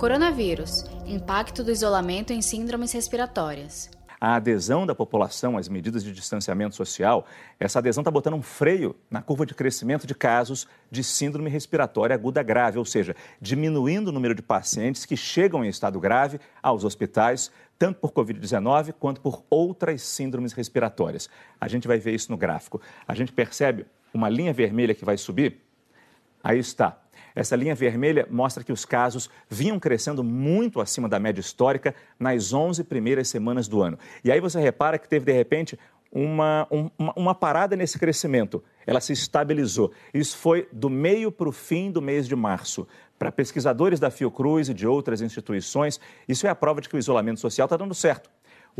Coronavírus Impacto do isolamento em síndromes respiratórias. A adesão da população às medidas de distanciamento social, essa adesão está botando um freio na curva de crescimento de casos de síndrome respiratória aguda grave, ou seja, diminuindo o número de pacientes que chegam em estado grave aos hospitais, tanto por Covid-19 quanto por outras síndromes respiratórias. A gente vai ver isso no gráfico. A gente percebe uma linha vermelha que vai subir. Aí está. Essa linha vermelha mostra que os casos vinham crescendo muito acima da média histórica nas 11 primeiras semanas do ano. E aí você repara que teve, de repente, uma, uma, uma, parada nesse crescimento. Ela se estabilizou. Isso foi do meio para o fim do mês de março. Para pesquisadores da Fiocruz e de outras instituições, isso é a prova de que o isolamento social está dando certo.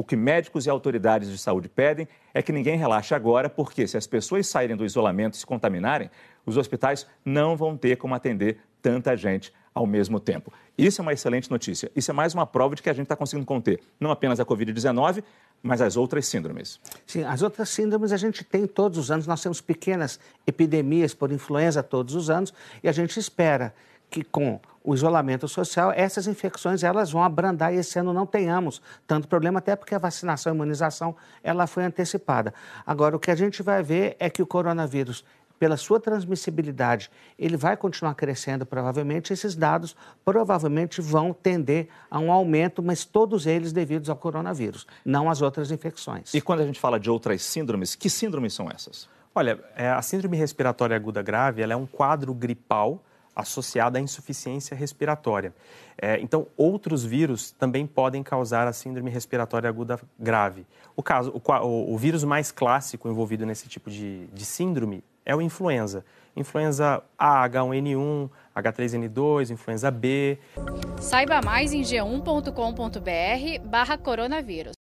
O que médicos e autoridades de saúde pedem é que ninguém relaxe agora, porque se as pessoas saírem do isolamento e se contaminarem, os hospitais não vão ter como atender tanta gente ao mesmo tempo. Isso é uma excelente notícia. Isso é mais uma prova de que a gente está conseguindo conter não apenas a Covid-19, mas as outras síndromes. Sim, as outras síndromes a gente tem todos os anos. Nós temos pequenas epidemias por influenza todos os anos e a gente espera que com o isolamento social, essas infecções elas vão abrandar e esse ano não tenhamos tanto problema, até porque a vacinação e a imunização ela foi antecipada. Agora, o que a gente vai ver é que o coronavírus pela sua transmissibilidade, ele vai continuar crescendo provavelmente. Esses dados provavelmente vão tender a um aumento, mas todos eles devidos ao coronavírus, não às outras infecções. E quando a gente fala de outras síndromes, que síndromes são essas? Olha, é, a síndrome respiratória aguda grave é um quadro gripal associado à insuficiência respiratória. É, então, outros vírus também podem causar a síndrome respiratória aguda grave. O, caso, o, o vírus mais clássico envolvido nesse tipo de, de síndrome é o influenza. Influenza A, H1N1, H3N2, influenza B. Saiba mais em g1.com.br barra coronavírus.